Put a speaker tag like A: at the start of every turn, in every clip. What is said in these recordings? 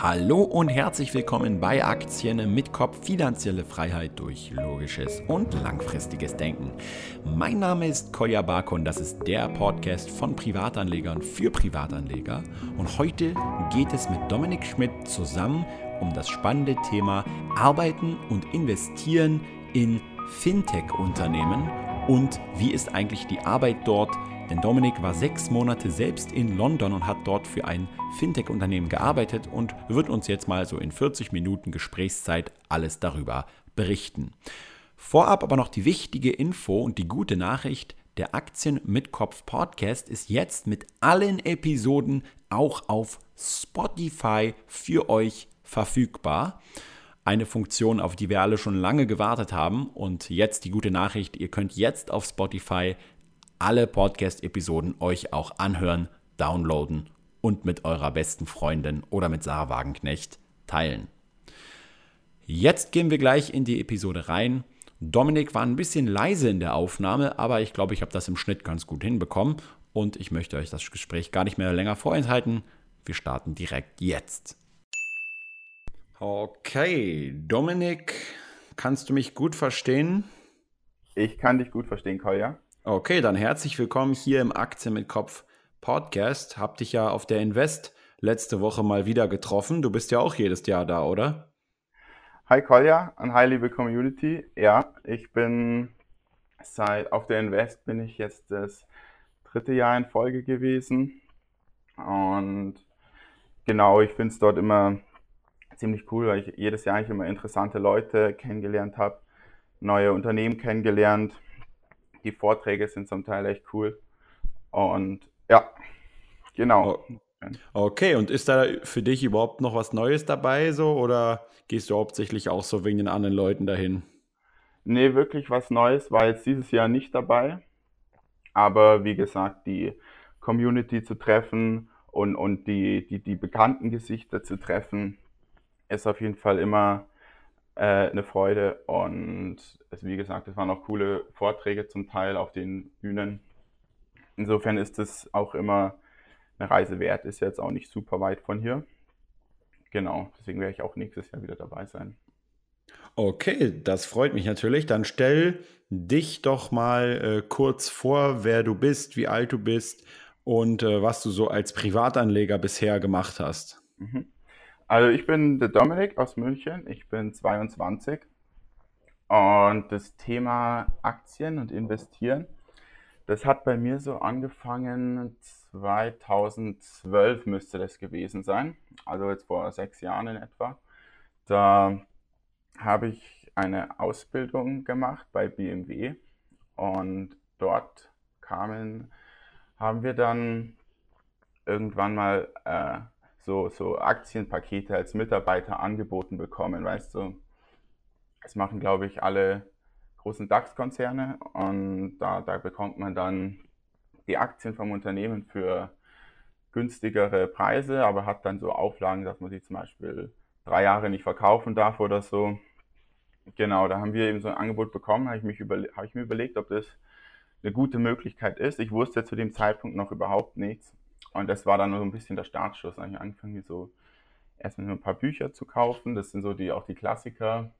A: Hallo und herzlich willkommen bei Aktien mit Kopf finanzielle Freiheit durch logisches und langfristiges Denken. Mein Name ist Kolja Barkon, das ist der Podcast von Privatanlegern für Privatanleger und heute geht es mit Dominik Schmidt zusammen um das spannende Thema Arbeiten und Investieren in Fintech-Unternehmen und wie ist eigentlich die Arbeit dort denn Dominik war sechs Monate selbst in London und hat dort für ein Fintech-Unternehmen gearbeitet und wird uns jetzt mal so in 40 Minuten Gesprächszeit alles darüber berichten. Vorab aber noch die wichtige Info und die gute Nachricht. Der Aktien mit Kopf Podcast ist jetzt mit allen Episoden auch auf Spotify für euch verfügbar. Eine Funktion, auf die wir alle schon lange gewartet haben. Und jetzt die gute Nachricht, ihr könnt jetzt auf Spotify alle Podcast-Episoden euch auch anhören, downloaden und mit eurer besten Freundin oder mit Sarah Wagenknecht teilen. Jetzt gehen wir gleich in die Episode rein. Dominik war ein bisschen leise in der Aufnahme, aber ich glaube, ich habe das im Schnitt ganz gut hinbekommen und ich möchte euch das Gespräch gar nicht mehr länger vorenthalten. Wir starten direkt jetzt. Okay, Dominik, kannst du mich gut verstehen?
B: Ich kann dich gut verstehen, Kolja.
A: Okay, dann herzlich willkommen hier im Aktien mit Kopf Podcast. Hab dich ja auf der Invest letzte Woche mal wieder getroffen. Du bist ja auch jedes Jahr da, oder?
B: Hi Kolja und hi liebe Community. Ja, ich bin seit auf der Invest bin ich jetzt das dritte Jahr in Folge gewesen. Und genau, ich finde es dort immer ziemlich cool, weil ich jedes Jahr eigentlich immer interessante Leute kennengelernt habe, neue Unternehmen kennengelernt die Vorträge sind zum Teil echt cool. Und ja, genau.
A: Oh, okay, und ist da für dich überhaupt noch was Neues dabei so oder gehst du hauptsächlich auch so wegen den anderen Leuten dahin?
B: Nee, wirklich was Neues war jetzt dieses Jahr nicht dabei. Aber wie gesagt, die Community zu treffen und, und die, die, die bekannten Gesichter zu treffen, ist auf jeden Fall immer äh, eine Freude. Und es, wie gesagt, es waren auch coole Vorträge zum Teil auf den Bühnen. Insofern ist es auch immer eine Reise wert, ist jetzt auch nicht super weit von hier. Genau, deswegen werde ich auch nächstes Jahr wieder dabei sein.
A: Okay, das freut mich natürlich. Dann stell dich doch mal äh, kurz vor, wer du bist, wie alt du bist und äh, was du so als Privatanleger bisher gemacht hast. Mhm.
B: Also ich bin der Dominik aus München, ich bin 22 und das Thema Aktien und Investieren, das hat bei mir so angefangen 2012 müsste das gewesen sein, also jetzt vor sechs Jahren in etwa. Da habe ich eine Ausbildung gemacht bei BMW und dort kamen, haben wir dann irgendwann mal äh, so, so Aktienpakete als Mitarbeiter angeboten bekommen, weißt du. Das machen, glaube ich, alle großen DAX-Konzerne und da, da bekommt man dann die Aktien vom Unternehmen für günstigere Preise, aber hat dann so Auflagen, dass man sie zum Beispiel drei Jahre nicht verkaufen darf oder so. Genau, da haben wir eben so ein Angebot bekommen, habe ich, habe ich mir überlegt, ob das eine gute Möglichkeit ist. Ich wusste zu dem Zeitpunkt noch überhaupt nichts. Und das war dann so ein bisschen der Startschuss. Da habe ich angefangen, so erstmal ein paar Bücher zu kaufen. Das sind so die auch die Klassiker.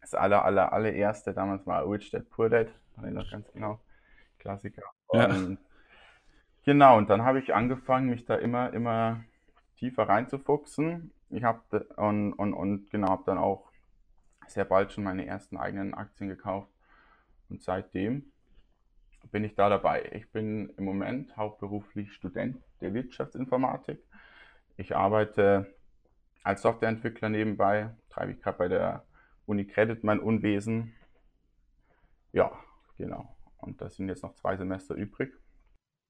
B: Das aller, aller, allererste damals war Rich Dad Poor Dad. War noch ganz genau. Klassiker. Ja. Und genau, und dann habe ich angefangen, mich da immer, immer tiefer reinzufuchsen. Ich habe und, und, und genau, habe dann auch sehr bald schon meine ersten eigenen Aktien gekauft. Und seitdem bin ich da dabei. Ich bin im Moment hauptberuflich Student der Wirtschaftsinformatik. Ich arbeite als Softwareentwickler nebenbei, treibe ich gerade bei der Uni Credit mein Unwesen. Ja, genau. Und das sind jetzt noch zwei Semester übrig.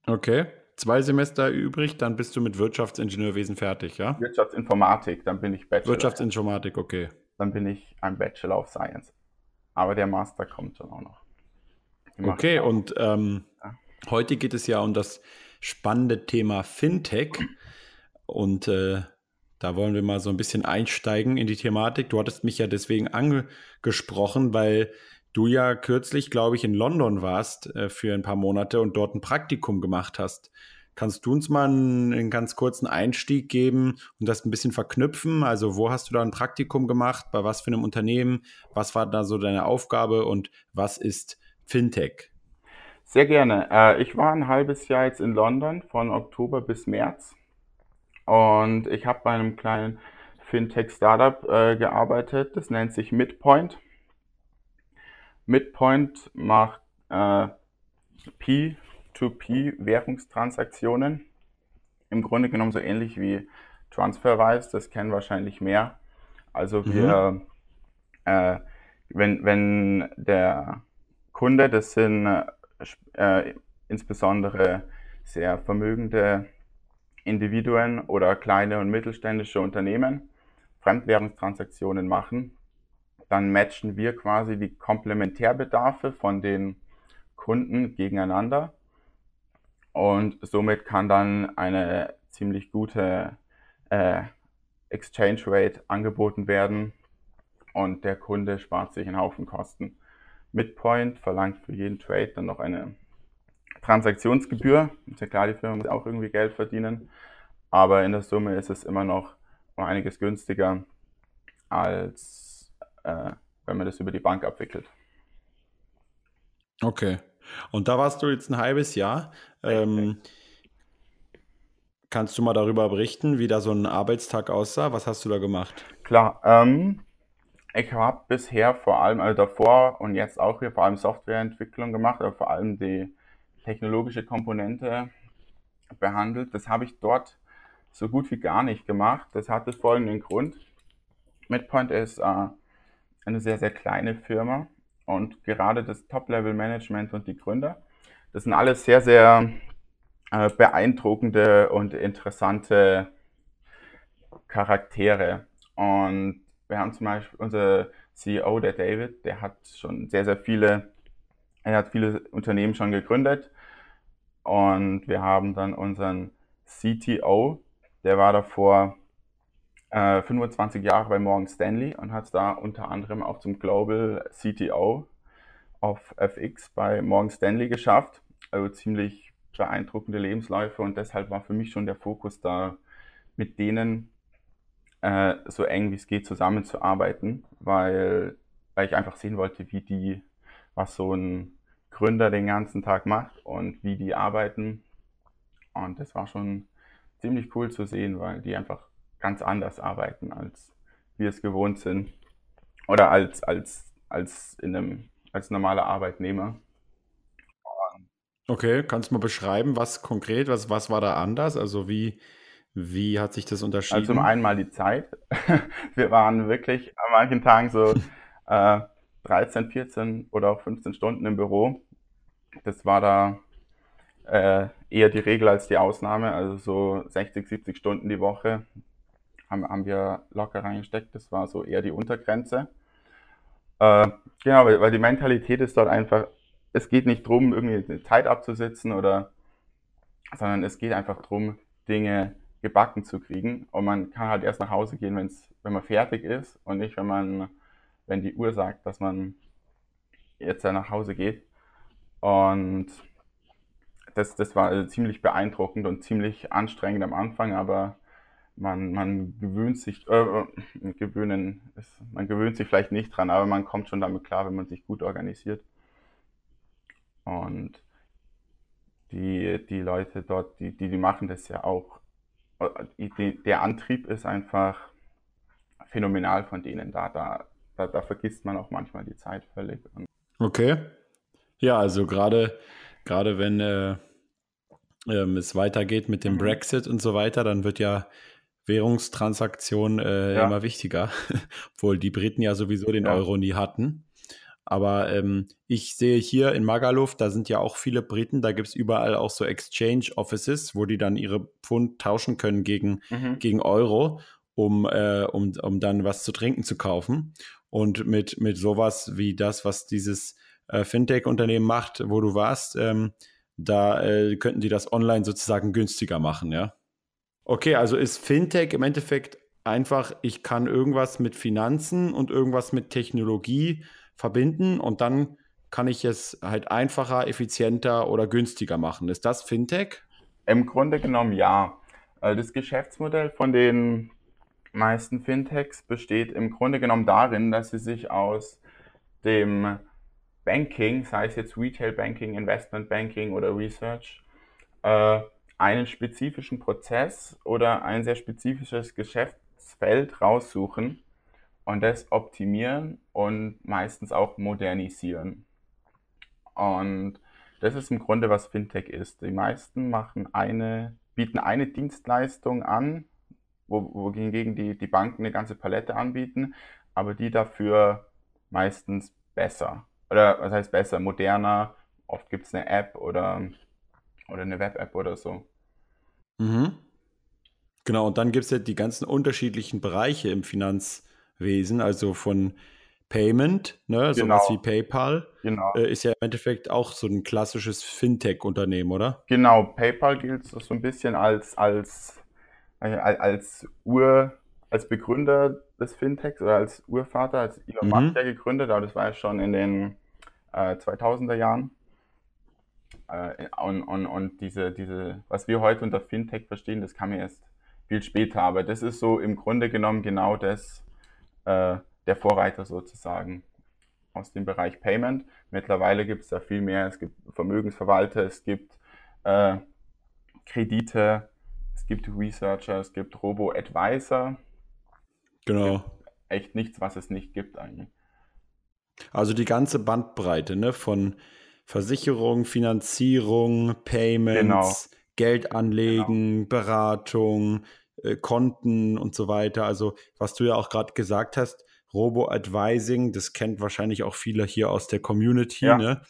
A: Okay, zwei Semester übrig, dann bist du mit Wirtschaftsingenieurwesen fertig, ja?
B: Wirtschaftsinformatik, dann bin ich
A: Bachelor. Wirtschaftsinformatik, okay.
B: Dann bin ich ein Bachelor of Science. Aber der Master kommt schon auch noch.
A: Okay, und ähm, ja. heute geht es ja um das spannende Thema Fintech. Und äh, da wollen wir mal so ein bisschen einsteigen in die Thematik. Du hattest mich ja deswegen angesprochen, weil du ja kürzlich, glaube ich, in London warst äh, für ein paar Monate und dort ein Praktikum gemacht hast Kannst du uns mal einen, einen, ganz kurzen Einstieg geben und das ein bisschen verknüpfen? Also, wo hast du da ein Praktikum gemacht? Bei was für einem Unternehmen? Was war da so deine Aufgabe und was ist Fintech?
B: Sehr gerne. Äh, ich war ein halbes Jahr jetzt in London von Oktober bis März und ich habe bei einem kleinen Fintech-Startup äh, gearbeitet. Das nennt sich Midpoint. Midpoint macht äh, P2P-Währungstransaktionen. Im Grunde genommen so ähnlich wie TransferWise, das kennen wahrscheinlich mehr. Also wir, mhm. äh, wenn, wenn der Kunde, das sind äh, insbesondere sehr vermögende Individuen oder kleine und mittelständische Unternehmen Fremdwährungstransaktionen machen, dann matchen wir quasi die Komplementärbedarfe von den Kunden gegeneinander. Und somit kann dann eine ziemlich gute äh, Exchange Rate angeboten werden. Und der Kunde spart sich einen Haufen Kosten. Midpoint verlangt für jeden Trade dann noch eine Transaktionsgebühr. Ist ja klar, die Firma muss auch irgendwie Geld verdienen, aber in der Summe ist es immer noch um einiges günstiger, als äh, wenn man das über die Bank abwickelt.
A: Okay. Und da warst du jetzt ein halbes Jahr. Ähm, kannst du mal darüber berichten, wie da so ein Arbeitstag aussah? Was hast du da gemacht?
B: Klar. Ähm, ich habe bisher vor allem, also davor und jetzt auch hier vor allem Softwareentwicklung gemacht, aber vor allem die technologische Komponente behandelt. Das habe ich dort so gut wie gar nicht gemacht. Das hatte folgenden Grund. Midpoint ist äh, eine sehr, sehr kleine Firma und gerade das Top-Level-Management und die Gründer, das sind alles sehr, sehr äh, beeindruckende und interessante Charaktere. Und wir haben zum Beispiel unser CEO, der David, der hat schon sehr, sehr viele, er hat viele Unternehmen schon gegründet. Und wir haben dann unseren CTO, der war davor äh, 25 Jahre bei Morgan Stanley und hat da unter anderem auch zum Global CTO of FX bei Morgan Stanley geschafft. Also ziemlich beeindruckende Lebensläufe und deshalb war für mich schon der Fokus da, mit denen äh, so eng wie es geht zusammenzuarbeiten, weil, weil ich einfach sehen wollte, wie die, was so ein Gründer den ganzen Tag macht und wie die arbeiten. Und das war schon ziemlich cool zu sehen, weil die einfach ganz anders arbeiten, als wir es gewohnt sind. Oder als, als, als, in einem, als normaler Arbeitnehmer.
A: Okay, kannst du mal beschreiben, was konkret, was, was war da anders? Also wie, wie hat sich das unterschieden?
B: Also zum einen mal die Zeit. Wir waren wirklich an manchen Tagen so äh, 13, 14 oder auch 15 Stunden im Büro. Das war da äh, eher die Regel als die Ausnahme. Also so 60, 70 Stunden die Woche haben, haben wir locker reingesteckt. Das war so eher die Untergrenze. Äh, genau, weil, weil die Mentalität ist dort einfach, es geht nicht darum, irgendwie Zeit abzusitzen oder, sondern es geht einfach darum, Dinge gebacken zu kriegen. Und man kann halt erst nach Hause gehen, wenn's, wenn man fertig ist und nicht, wenn man, wenn die Uhr sagt, dass man jetzt nach Hause geht. Und das, das war ziemlich beeindruckend und ziemlich anstrengend am Anfang, aber man, man gewöhnt sich, äh, äh, gewöhnen, ist, man gewöhnt sich vielleicht nicht dran, aber man kommt schon damit klar, wenn man sich gut organisiert. Und die, die Leute dort, die, die, die machen das ja auch. Die, der Antrieb ist einfach phänomenal von denen da. Da, da, da vergisst man auch manchmal die Zeit völlig.
A: okay. Ja, also gerade gerade wenn äh, ähm, es weitergeht mit dem mhm. Brexit und so weiter, dann wird ja Währungstransaktion äh, ja. immer wichtiger, obwohl die Briten ja sowieso den ja. Euro nie hatten. Aber ähm, ich sehe hier in Magaluf, da sind ja auch viele Briten, da gibt es überall auch so Exchange Offices, wo die dann ihre Pfund tauschen können gegen, mhm. gegen Euro, um, äh, um, um dann was zu trinken zu kaufen. Und mit, mit sowas wie das, was dieses äh, Fintech-Unternehmen macht, wo du warst, ähm, da äh, könnten die das online sozusagen günstiger machen, ja? Okay, also ist Fintech im Endeffekt einfach, ich kann irgendwas mit Finanzen und irgendwas mit Technologie verbinden und dann kann ich es halt einfacher, effizienter oder günstiger machen. Ist das Fintech?
B: Im Grunde genommen ja. Äh, das Geschäftsmodell von den meisten Fintechs besteht im Grunde genommen darin, dass sie sich aus dem Banking, sei es jetzt Retail Banking, Investment Banking oder Research, äh, einen spezifischen Prozess oder ein sehr spezifisches Geschäftsfeld raussuchen und das optimieren und meistens auch modernisieren. Und das ist im Grunde, was Fintech ist. Die meisten machen eine, bieten eine Dienstleistung an, wohingegen die, die Banken eine ganze Palette anbieten, aber die dafür meistens besser. Oder was heißt besser? Moderner. Oft gibt es eine App oder, oder eine Web-App oder so.
A: Mhm. Genau, und dann gibt es ja die ganzen unterschiedlichen Bereiche im Finanzwesen, also von Payment, ne, genau. sowas wie PayPal, genau. äh, ist ja im Endeffekt auch so ein klassisches Fintech-Unternehmen, oder?
B: Genau, PayPal gilt so ein bisschen als, als, äh, als Ur, als Begründer des Fintechs oder als Urvater, als Elon Musk mhm. ja gegründet, aber das war ja schon in den äh, 2000er Jahren. Äh, und, und, und diese, diese, was wir heute unter Fintech verstehen, das kam erst viel später, aber das ist so im Grunde genommen genau das, äh, der Vorreiter sozusagen aus dem Bereich Payment. Mittlerweile gibt es da viel mehr. Es gibt Vermögensverwalter, es gibt äh, Kredite, es gibt Researcher, es gibt Robo-Advisor.
A: Genau.
B: Echt nichts, was es nicht gibt eigentlich.
A: Also die ganze Bandbreite ne? von Versicherung, Finanzierung, Payments, genau. Geld anlegen, genau. Beratung, äh, Konten und so weiter. Also was du ja auch gerade gesagt hast, Robo-Advising, das kennt wahrscheinlich auch viele hier aus der Community, ja. ne?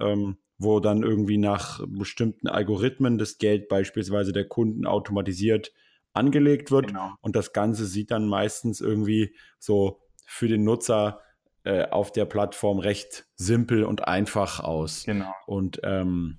A: Ähm, wo dann irgendwie nach bestimmten Algorithmen das Geld beispielsweise der Kunden automatisiert angelegt wird. Genau. Und das Ganze sieht dann meistens irgendwie so für den Nutzer äh, auf der Plattform recht simpel und einfach aus.
B: Genau.
A: Und ähm,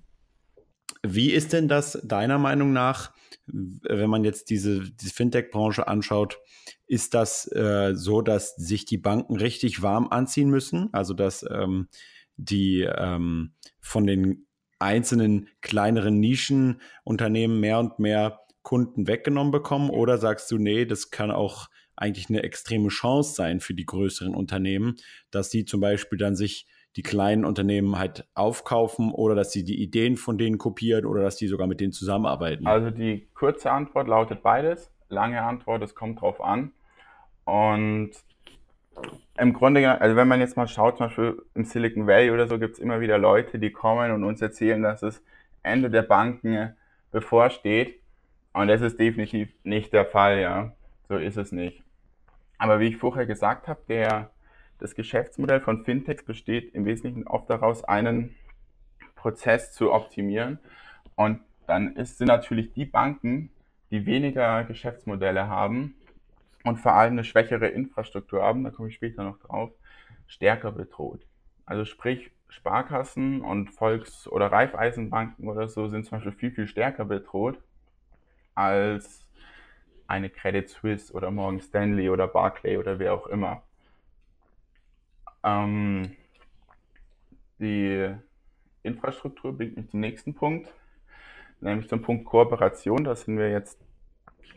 A: wie ist denn das deiner Meinung nach, wenn man jetzt diese, diese Fintech-Branche anschaut, ist das äh, so, dass sich die Banken richtig warm anziehen müssen? Also dass ähm, die ähm, von den einzelnen kleineren Nischenunternehmen mehr und mehr Kunden weggenommen bekommen? Oder sagst du, nee, das kann auch eigentlich eine extreme Chance sein für die größeren Unternehmen, dass sie zum Beispiel dann sich die kleinen Unternehmen halt aufkaufen oder dass sie die Ideen von denen kopieren oder dass die sogar mit denen zusammenarbeiten?
B: Also die kurze Antwort lautet beides. Lange Antwort, es kommt drauf an. Und im Grunde, also wenn man jetzt mal schaut, zum Beispiel im Silicon Valley oder so, gibt es immer wieder Leute, die kommen und uns erzählen, dass das Ende der Banken bevorsteht. Und das ist definitiv nicht der Fall, ja. So ist es nicht. Aber wie ich vorher gesagt habe, der, das Geschäftsmodell von Fintechs besteht im Wesentlichen oft daraus, einen Prozess zu optimieren. Und dann ist, sind natürlich die Banken, die weniger Geschäftsmodelle haben, und vor allem eine schwächere Infrastruktur haben, da komme ich später noch drauf, stärker bedroht. Also sprich, Sparkassen und Volks- oder Raiffeisenbanken oder so sind zum Beispiel viel, viel stärker bedroht als eine Credit Suisse oder Morgan Stanley oder Barclay oder wer auch immer. Ähm, die Infrastruktur bringt mich zum nächsten Punkt, nämlich zum Punkt Kooperation. Da sind wir jetzt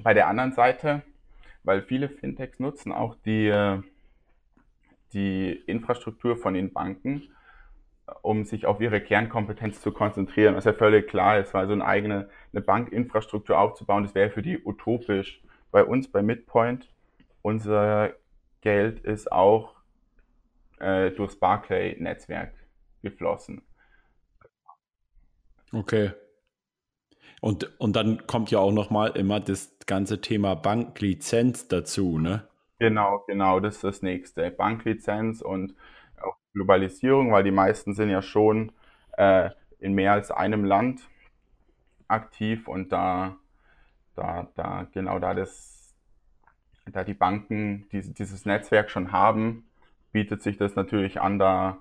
B: bei der anderen Seite weil viele Fintechs nutzen auch die, die Infrastruktur von den Banken, um sich auf ihre Kernkompetenz zu konzentrieren. Ist ja völlig klar ist, weil so eine eigene eine Bankinfrastruktur aufzubauen, das wäre für die utopisch. Bei uns, bei Midpoint, unser Geld ist auch äh, durchs Barclay-Netzwerk geflossen.
A: Okay, und, und dann kommt ja auch nochmal immer das ganze Thema Banklizenz dazu, ne?
B: Genau, genau, das ist das nächste. Banklizenz und auch Globalisierung, weil die meisten sind ja schon äh, in mehr als einem Land aktiv und da, da, da, genau da das, da die Banken diese, dieses Netzwerk schon haben, bietet sich das natürlich an, da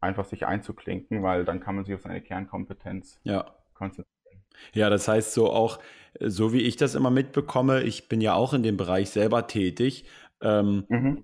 B: einfach sich einzuklinken, weil dann kann man sich auf seine Kernkompetenz
A: ja. konzentrieren. Ja, das heißt so auch, so wie ich das immer mitbekomme, ich bin ja auch in dem Bereich selber tätig, ähm, mhm.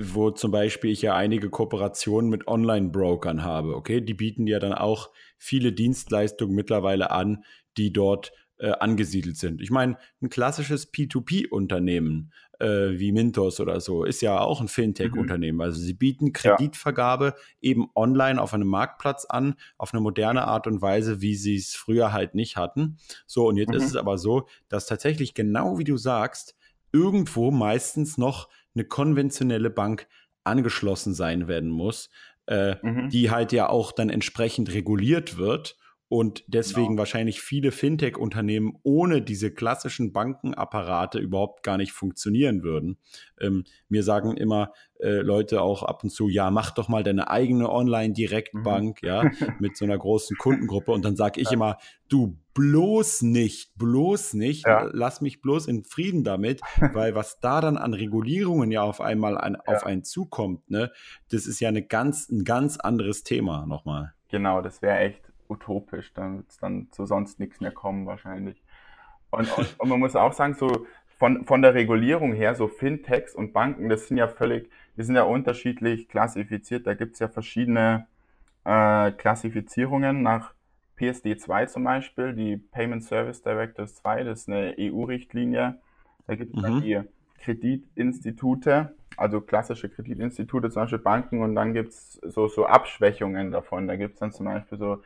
A: wo zum Beispiel ich ja einige Kooperationen mit Online-Brokern habe. Okay, die bieten ja dann auch viele Dienstleistungen mittlerweile an, die dort äh, angesiedelt sind. Ich meine, ein klassisches P2P-Unternehmen äh, wie Mintos oder so ist ja auch ein Fintech-Unternehmen. Mhm. Also sie bieten Kreditvergabe ja. eben online auf einem Marktplatz an, auf eine moderne Art und Weise, wie sie es früher halt nicht hatten. So, und jetzt mhm. ist es aber so, dass tatsächlich genau wie du sagst, irgendwo meistens noch eine konventionelle Bank angeschlossen sein werden muss, äh, mhm. die halt ja auch dann entsprechend reguliert wird und deswegen genau. wahrscheinlich viele Fintech-Unternehmen ohne diese klassischen Bankenapparate überhaupt gar nicht funktionieren würden. Ähm, mir sagen immer äh, Leute auch ab und zu, ja, mach doch mal deine eigene Online-Direktbank, mhm. ja, mit so einer großen Kundengruppe. Und dann sage ich ja. immer, du bloß nicht, bloß nicht, ja. lass mich bloß in Frieden damit, weil was da dann an Regulierungen ja auf einmal an, ja. auf einen zukommt, ne, das ist ja eine ganz, ein ganz anderes Thema nochmal.
B: Genau, das wäre echt utopisch. Dann wird es dann zu sonst nichts mehr kommen wahrscheinlich. Und, und, und, man muss auch sagen, so von, von der Regulierung her, so Fintechs und Banken, das sind ja völlig, die sind ja unterschiedlich klassifiziert. Da gibt es ja verschiedene äh, Klassifizierungen nach PSD2 zum Beispiel, die Payment Service Directives 2, das ist eine EU-Richtlinie. Da gibt es mhm. dann die Kreditinstitute, also klassische Kreditinstitute, zum Beispiel Banken, und dann gibt es so, so Abschwächungen davon. Da gibt es dann zum Beispiel so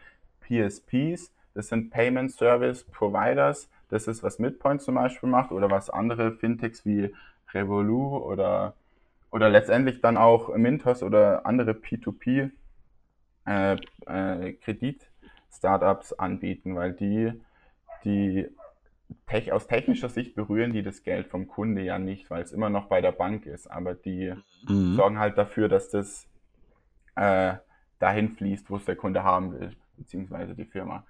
B: PSPs, das sind Payment Service Providers, das ist, was Midpoint zum Beispiel macht oder was andere Fintechs wie Revolut oder, oder letztendlich dann auch Mintos oder andere P2P äh, äh, Kredit-Startups anbieten, weil die, die tech, aus technischer Sicht berühren die das Geld vom Kunde ja nicht, weil es immer noch bei der Bank ist, aber die mhm. sorgen halt dafür, dass das äh, dahin fließt, wo es der Kunde haben will beziehungsweise die Firma.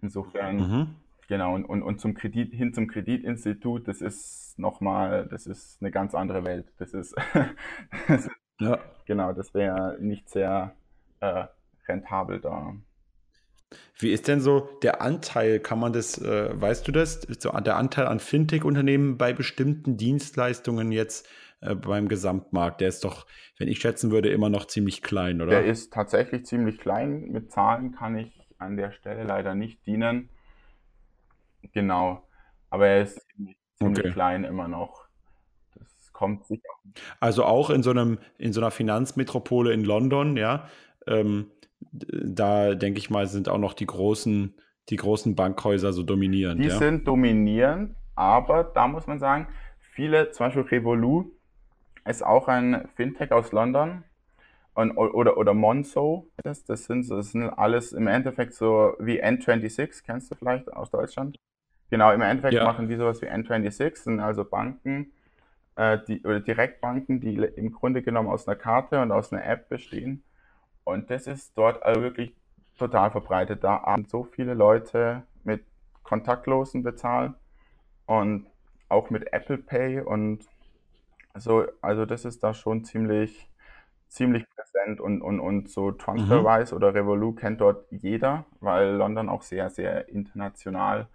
B: Insofern, mhm. genau, und, und, und zum Kredit, hin zum Kreditinstitut, das ist nochmal, das ist eine ganz andere Welt. Das ist, das ist ja. genau, das wäre nicht sehr äh, rentabel da.
A: Wie ist denn so der Anteil, kann man das, äh, weißt du das, so der Anteil an Fintech-Unternehmen bei bestimmten Dienstleistungen jetzt äh, beim Gesamtmarkt? Der ist doch, wenn ich schätzen würde, immer noch ziemlich klein, oder?
B: Der ist tatsächlich ziemlich klein. Mit Zahlen kann ich an der Stelle leider nicht dienen. Genau. Aber er ist ziemlich, ziemlich okay. klein immer noch. Das kommt sicher.
A: Also auch in so einem, in so einer Finanzmetropole in London, ja. Ähm, da denke ich mal, sind auch noch die großen, die großen Bankhäuser so dominierend.
B: Die
A: ja?
B: sind dominierend, aber da muss man sagen, viele, zum Beispiel Revolut, ist auch ein Fintech aus London. Und, oder, oder Monzo, das, das, sind, das sind alles im Endeffekt so wie N26, kennst du vielleicht aus Deutschland? Genau, im Endeffekt ja. machen die sowas wie N26, sind also Banken, äh, die, oder Direktbanken, die im Grunde genommen aus einer Karte und aus einer App bestehen. Und das ist dort also wirklich total verbreitet. Da haben so viele Leute mit kontaktlosen Bezahlen und auch mit Apple Pay und also, also das ist da schon ziemlich, ziemlich präsent und, und, und so TransferWise mhm. oder Revolut kennt dort jeder, weil London auch sehr, sehr international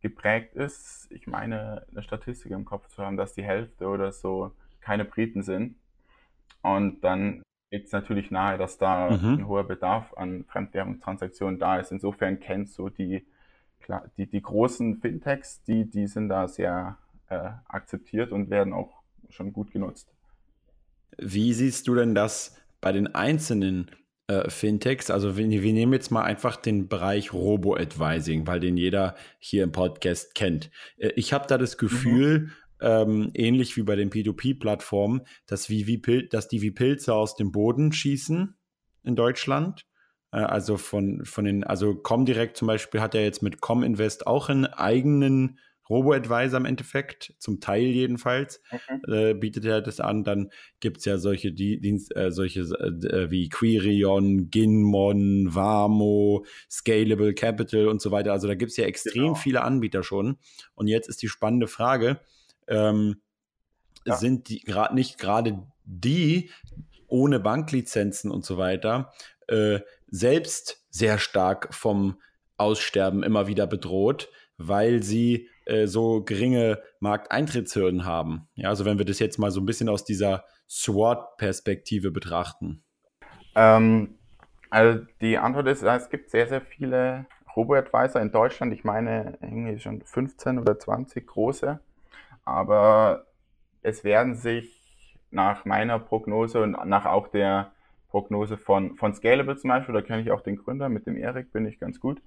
B: geprägt ist. Ich meine, eine Statistik im Kopf zu haben, dass die Hälfte oder so keine Briten sind. Und dann liegt es natürlich nahe, dass da mhm. ein hoher Bedarf an Fremdwährungstransaktionen da ist. Insofern kennst du die, die, die großen Fintechs, die, die sind da sehr äh, akzeptiert und werden auch schon gut genutzt.
A: Wie siehst du denn das bei den einzelnen äh, Fintechs? Also wir, wir, nehmen jetzt mal einfach den Bereich Robo-Advising, weil den jeder hier im Podcast kennt. Äh, ich habe da das mhm. Gefühl, mhm. Ähm, ähnlich wie bei den P2P-Plattformen, dass, wie, wie dass die wie Pilze aus dem Boden schießen in Deutschland. Äh, also von, von den, also Comdirect zum Beispiel hat ja jetzt mit Cominvest auch einen eigenen Robo-Advisor im Endeffekt, zum Teil jedenfalls, mhm. äh, bietet er das an. Dann gibt es ja solche Dienst, äh, solche äh, wie Quirion, Ginmon, Vamo, Scalable Capital und so weiter. Also da gibt es ja extrem genau. viele Anbieter schon. Und jetzt ist die spannende Frage, ähm, ja. sind die gerade nicht gerade die ohne Banklizenzen und so weiter äh, selbst sehr stark vom Aussterben immer wieder bedroht, weil sie äh, so geringe Markteintrittshürden haben? Ja, also wenn wir das jetzt mal so ein bisschen aus dieser SWOT-Perspektive betrachten.
B: Ähm, also die Antwort ist, es gibt sehr, sehr viele Robo-Advisor in Deutschland, ich meine irgendwie schon 15 oder 20 große, aber es werden sich nach meiner Prognose und nach auch der Prognose von, von Scalable zum Beispiel, da kenne ich auch den Gründer, mit dem Erik bin ich ganz gut,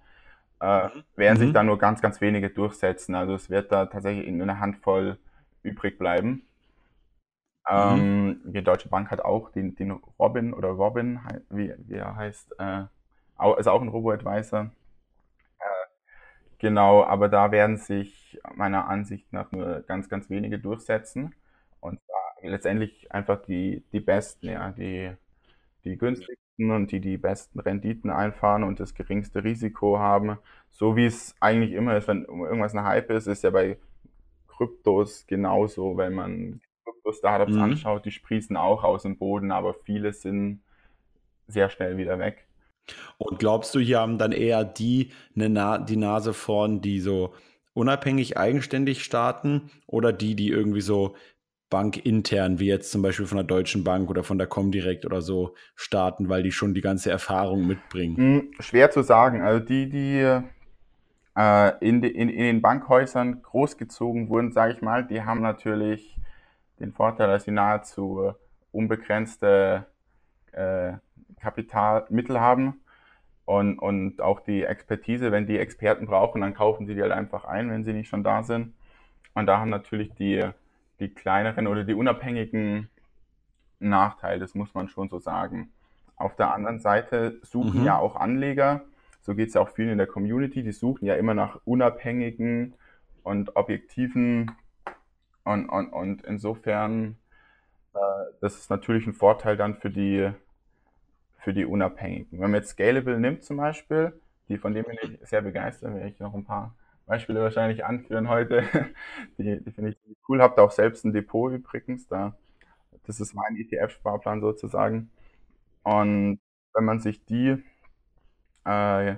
B: äh, mhm. werden mhm. sich da nur ganz, ganz wenige durchsetzen. Also es wird da tatsächlich in einer Handvoll übrig bleiben. Mhm. Ähm, die Deutsche Bank hat auch den, den Robin oder Robin, wie, wie er heißt, äh, ist auch ein Robo-Advisor. Genau, aber da werden sich meiner Ansicht nach nur ganz, ganz wenige durchsetzen. Und letztendlich einfach die, die Besten, ja, die, die günstigsten und die die besten Renditen einfahren und das geringste Risiko haben. So wie es eigentlich immer ist, wenn irgendwas ein Hype ist, ist ja bei Kryptos genauso, wenn man Krypto-Startups mhm. anschaut, die sprießen auch aus dem Boden, aber viele sind sehr schnell wieder weg.
A: Und glaubst du, hier haben dann eher die eine Na die Nase vorn, die so unabhängig eigenständig starten oder die, die irgendwie so bankintern, wie jetzt zum Beispiel von der Deutschen Bank oder von der Comdirect oder so, starten, weil die schon die ganze Erfahrung mitbringen?
B: Hm, schwer zu sagen. Also die, die äh, in, in, in den Bankhäusern großgezogen wurden, sage ich mal, die haben natürlich den Vorteil, dass sie nahezu unbegrenzte äh, Kapitalmittel haben und, und auch die Expertise, wenn die Experten brauchen, dann kaufen sie die halt einfach ein, wenn sie nicht schon da sind. Und da haben natürlich die die kleineren oder die unabhängigen Nachteil, das muss man schon so sagen. Auf der anderen Seite suchen mhm. ja auch Anleger, so geht es ja auch vielen in der Community, die suchen ja immer nach unabhängigen und objektiven und, und, und insofern, äh, das ist natürlich ein Vorteil dann für die, für die Unabhängigen. Wenn man jetzt Scalable nimmt zum Beispiel, die von dem bin ich sehr begeistert, werde ich noch ein paar Beispiele wahrscheinlich anführen heute. Die, die finde ich cool. Habt auch selbst ein Depot übrigens. Da, das ist mein ETF-Sparplan sozusagen. Und wenn man sich die, äh,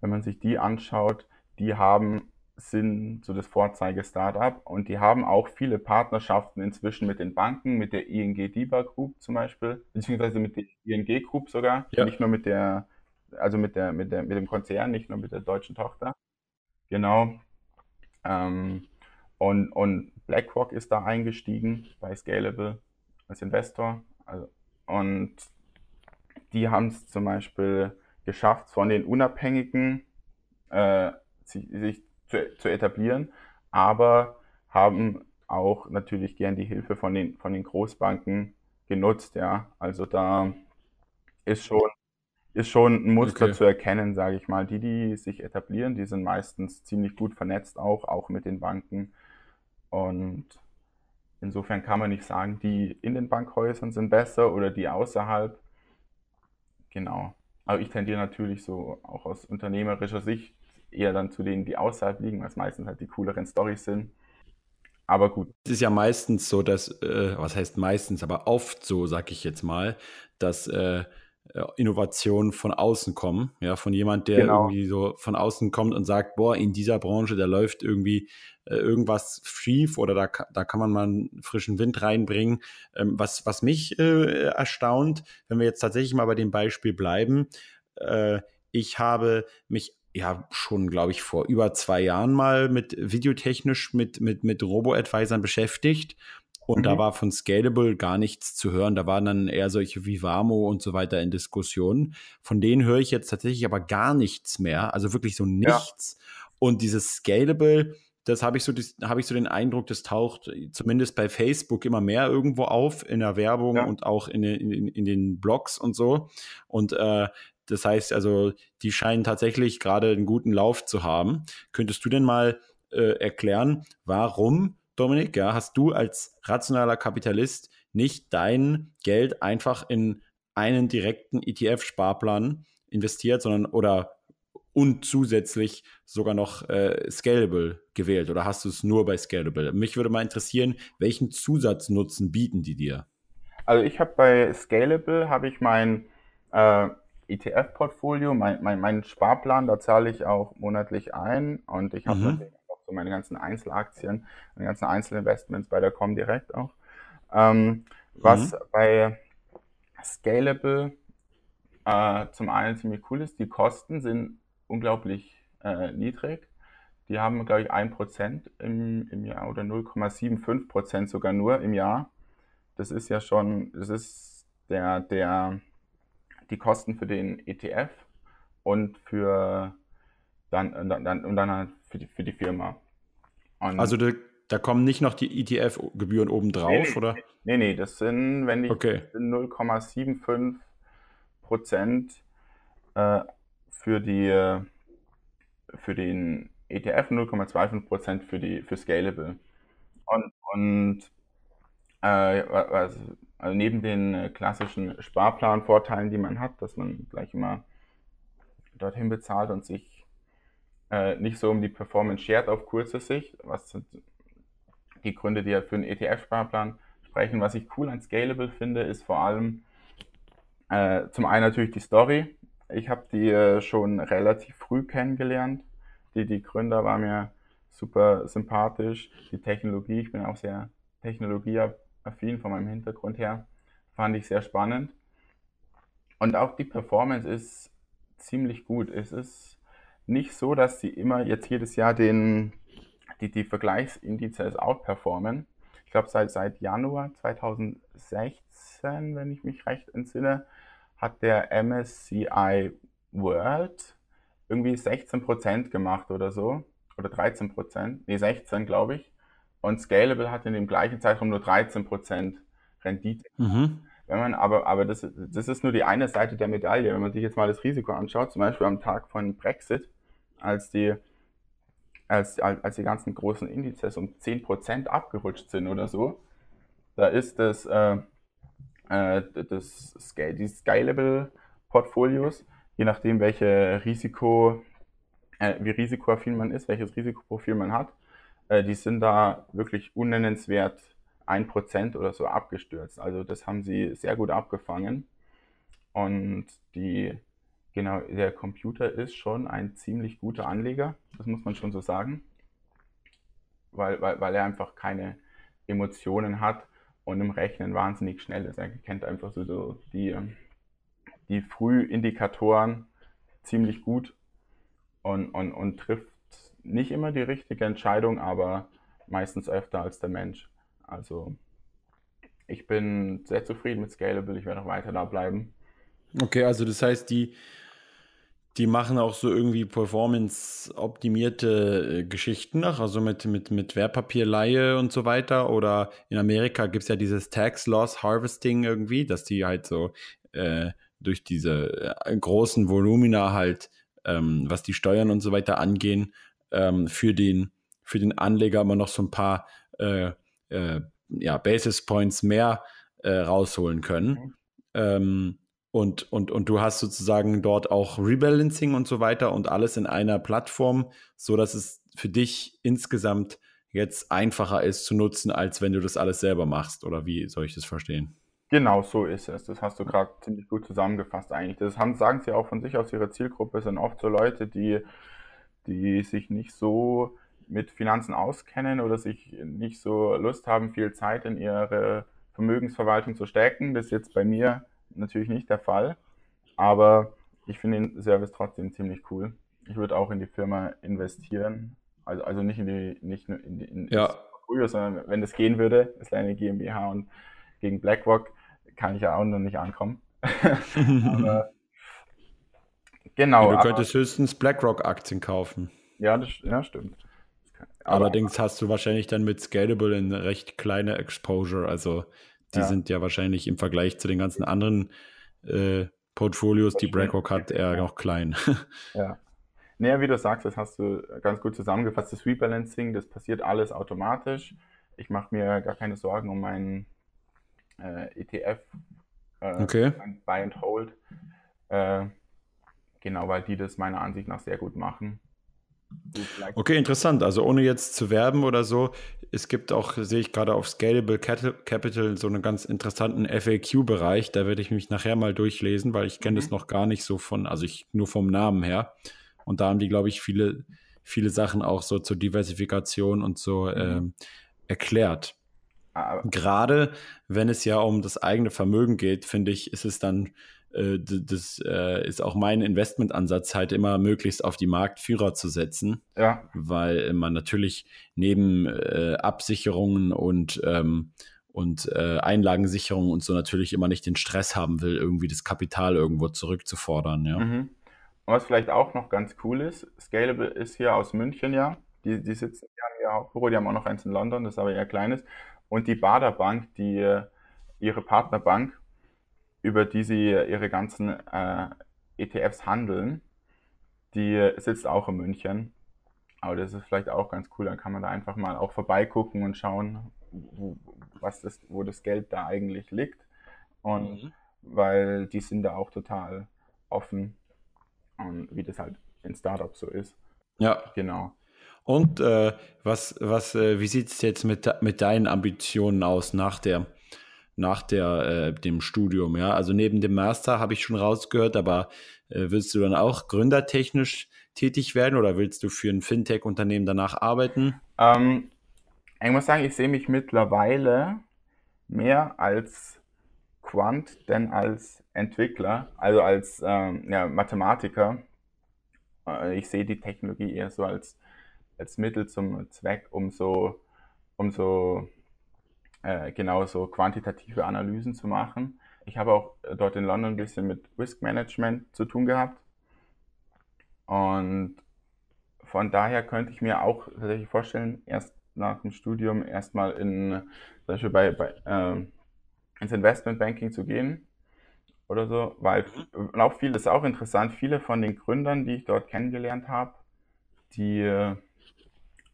B: wenn man sich die anschaut, die haben sind so das Vorzeige-Startup und die haben auch viele Partnerschaften inzwischen mit den Banken, mit der ING DIBA Group zum Beispiel, beziehungsweise mit der ING Group sogar, ja. nicht nur mit der, also mit der, mit der, mit dem Konzern, nicht nur mit der deutschen Tochter. Genau. Ähm, und, und BlackRock ist da eingestiegen bei Scalable als Investor. Also, und die haben es zum Beispiel geschafft, von den Unabhängigen äh, sich, sich zu, zu, etablieren, aber haben auch natürlich gern die Hilfe von den, von den Großbanken genutzt. Ja, also da ist schon ist schon ein Muster okay. zu erkennen, sage ich mal. Die, die sich etablieren, die sind meistens ziemlich gut vernetzt auch, auch mit den Banken. Und insofern kann man nicht sagen, die in den Bankhäusern sind besser oder die außerhalb. Genau. Aber ich tendiere natürlich so auch aus unternehmerischer Sicht eher dann zu denen, die außerhalb liegen, weil es meistens halt die cooleren Storys sind. Aber gut.
A: Es ist ja meistens so, dass, äh, was heißt meistens, aber oft so, sag ich jetzt mal, dass äh, äh, Innovationen von außen kommen, ja, von jemand, der genau. irgendwie so von außen kommt und sagt, boah, in dieser Branche, da läuft irgendwie äh, irgendwas schief oder da, da kann man mal einen frischen Wind reinbringen. Ähm, was, was mich äh, erstaunt, wenn wir jetzt tatsächlich mal bei dem Beispiel bleiben, äh, ich habe mich ja schon, glaube ich, vor über zwei Jahren mal mit videotechnisch mit, mit, mit Robo-Advisern beschäftigt und mhm. da war von Scalable gar nichts zu hören. Da waren dann eher solche wie Vamo und so weiter in Diskussionen. Von denen höre ich jetzt tatsächlich aber gar nichts mehr. Also wirklich so nichts. Ja. Und dieses Scalable, das habe ich so, habe ich so den Eindruck, das taucht zumindest bei Facebook immer mehr irgendwo auf in der Werbung ja. und auch in, in, in, den Blogs und so. Und äh, das heißt also, die scheinen tatsächlich gerade einen guten Lauf zu haben. Könntest du denn mal äh, erklären, warum Dominik, ja, hast du als rationaler Kapitalist nicht dein Geld einfach in einen direkten ETF-Sparplan investiert, sondern oder und zusätzlich sogar noch äh, Scalable gewählt oder hast du es nur bei Scalable? Mich würde mal interessieren, welchen Zusatznutzen bieten die dir?
B: Also ich habe bei Scalable habe ich mein äh, ETF-Portfolio, mein, mein, mein Sparplan, da zahle ich auch monatlich ein und ich habe mhm so meine ganzen Einzelaktien, meine ganzen Einzelinvestments bei der Comdirect auch. Ähm, was mhm. bei Scalable äh, zum einen ziemlich cool ist, die Kosten sind unglaublich äh, niedrig. Die haben, glaube ich, 1% im, im Jahr oder 0,75% sogar nur im Jahr. Das ist ja schon, das ist der, der, die Kosten für den ETF und für dann, dann, und dann halt für die, für die Firma.
A: Und also da, da, kommen nicht noch die ETF-Gebühren obendrauf, nee, nee, oder?
B: Nee, nee, das sind, wenn ich okay. 0,75 Prozent äh, für die äh, für den ETF 0,25% für die für Scalable. Und, und äh, also, also neben den äh, klassischen Sparplanvorteilen, die man hat, dass man gleich immer dorthin bezahlt und sich äh, nicht so um die Performance schert auf kurze Sicht, was sind die Gründe, die ja für einen ETF-Sparplan sprechen. Was ich cool an Scalable finde, ist vor allem äh, zum einen natürlich die Story. Ich habe die äh, schon relativ früh kennengelernt. Die, die Gründer waren mir super sympathisch. Die Technologie, ich bin auch sehr technologieaffin von meinem Hintergrund her, fand ich sehr spannend. Und auch die Performance ist ziemlich gut. Es ist nicht so, dass sie immer jetzt jedes Jahr den, die, die Vergleichsindizes outperformen. Ich glaube, seit, seit Januar 2016, wenn ich mich recht entsinne, hat der MSCI World irgendwie 16% gemacht oder so. Oder 13%. Nee, 16, glaube ich. Und Scalable hat in dem gleichen Zeitraum nur 13% Rendite. Mhm. Wenn man aber, aber das, das ist nur die eine Seite der Medaille. Wenn man sich jetzt mal das Risiko anschaut, zum Beispiel am Tag von Brexit, als die, als, als die ganzen großen Indizes um 10% abgerutscht sind oder so, da ist das, äh, äh, das Scale, die Scalable Portfolios, je nachdem, welche Risiko, äh, wie risikoaffin man ist, welches Risikoprofil man hat, die sind da wirklich unnennenswert 1% oder so abgestürzt. Also das haben sie sehr gut abgefangen. Und die, genau, der Computer ist schon ein ziemlich guter Anleger, das muss man schon so sagen, weil, weil, weil er einfach keine Emotionen hat und im Rechnen wahnsinnig schnell ist. Er kennt einfach so, so die, die Frühindikatoren ziemlich gut und, und, und trifft nicht immer die richtige Entscheidung, aber meistens öfter als der Mensch. Also ich bin sehr zufrieden mit Scalable, ich werde auch weiter da bleiben.
A: Okay, also das heißt, die, die machen auch so irgendwie performance-optimierte äh, Geschichten nach, also mit, mit, mit Wertpapierleihe und so weiter. Oder in Amerika gibt es ja dieses Tax Loss Harvesting irgendwie, dass die halt so äh, durch diese äh, großen Volumina halt, ähm, was die Steuern und so weiter angehen, ähm, für, den, für den Anleger immer noch so ein paar äh, äh ja, Basis Points mehr äh, rausholen können. Mhm. Ähm, und, und, und du hast sozusagen dort auch Rebalancing und so weiter und alles in einer Plattform, so dass es für dich insgesamt jetzt einfacher ist zu nutzen, als wenn du das alles selber machst. Oder wie soll ich das verstehen?
B: Genau so ist es. Das hast du gerade ziemlich gut zusammengefasst eigentlich. Das haben, sagen sie auch von sich aus, ihre Zielgruppe sind oft so Leute, die, die sich nicht so mit Finanzen auskennen oder sich nicht so Lust haben, viel Zeit in ihre Vermögensverwaltung zu stecken. Das ist jetzt bei mir natürlich nicht der Fall, aber ich finde den Service trotzdem ziemlich cool. Ich würde auch in die Firma investieren, also, also nicht in die, nicht nur in, die, in ja. Portfolio, sondern wenn das gehen würde, ist eine GmbH und gegen BlackRock kann ich ja auch noch nicht ankommen. aber,
A: genau. Ja, du könntest aber, höchstens BlackRock-Aktien kaufen.
B: Ja, das ja, stimmt.
A: Aber, Allerdings hast du wahrscheinlich dann mit Scalable eine recht kleine Exposure. Also die ja. sind ja wahrscheinlich im Vergleich zu den ganzen anderen äh, Portfolios, die BlackRock hat, eher noch klein.
B: Ja. Naja, wie du sagst, das hast du ganz gut zusammengefasst. Das Rebalancing, das passiert alles automatisch. Ich mache mir gar keine Sorgen um meinen äh, ETF,
A: äh, okay.
B: Buy and Hold. Äh, genau, weil die das meiner Ansicht nach sehr gut machen.
A: Okay, interessant. Also ohne jetzt zu werben oder so, es gibt auch, sehe ich gerade auf Scalable Capital, so einen ganz interessanten FAQ-Bereich. Da werde ich mich nachher mal durchlesen, weil ich kenne mhm. das noch gar nicht so von, also ich nur vom Namen her. Und da haben die, glaube ich, viele, viele Sachen auch so zur Diversifikation und so mhm. ähm, erklärt. Aber Gerade wenn es ja um das eigene Vermögen geht, finde ich, ist es dann äh, das äh, ist auch mein Investmentansatz, halt immer möglichst auf die Marktführer zu setzen. Ja. Weil man natürlich neben äh, Absicherungen und, ähm, und äh, Einlagensicherungen und so natürlich immer nicht den Stress haben will, irgendwie das Kapital irgendwo zurückzufordern. Ja. Mhm.
B: Und was vielleicht auch noch ganz cool ist, Scalable ist hier aus München ja. Die, die sitzen, die haben ihr Hauptbüro, die haben auch noch eins in London, das ist aber eher kleines. Und die Bader Bank, die äh, ihre Partnerbank, über die sie ihre ganzen äh, ETFs handeln, die sitzt auch in München. Aber das ist vielleicht auch ganz cool, dann kann man da einfach mal auch vorbeigucken und schauen, wo, was das, wo das Geld da eigentlich liegt. Und mhm. weil die sind da auch total offen und wie das halt in Startups so ist.
A: Ja. Genau. Und äh, was, was, äh, wie sieht es jetzt mit, mit deinen Ambitionen aus nach der, nach der, äh, dem Studium? Ja, also neben dem Master habe ich schon rausgehört, aber äh, willst du dann auch gründertechnisch tätig werden oder willst du für ein Fintech-Unternehmen danach arbeiten?
B: Ähm, ich muss sagen, ich sehe mich mittlerweile mehr als Quant denn als Entwickler, also als ähm, ja, Mathematiker. Äh, ich sehe die Technologie eher so als, als Mittel zum Zweck, um so, um so äh, genau so quantitative Analysen zu machen. Ich habe auch dort in London ein bisschen mit Risk Management zu tun gehabt. Und von daher könnte ich mir auch tatsächlich vorstellen, erst nach dem Studium erstmal in, zum Beispiel bei, bei äh, ins Investmentbanking zu gehen oder so, weil mhm. auch viel ist auch interessant, viele von den Gründern, die ich dort kennengelernt habe, die äh,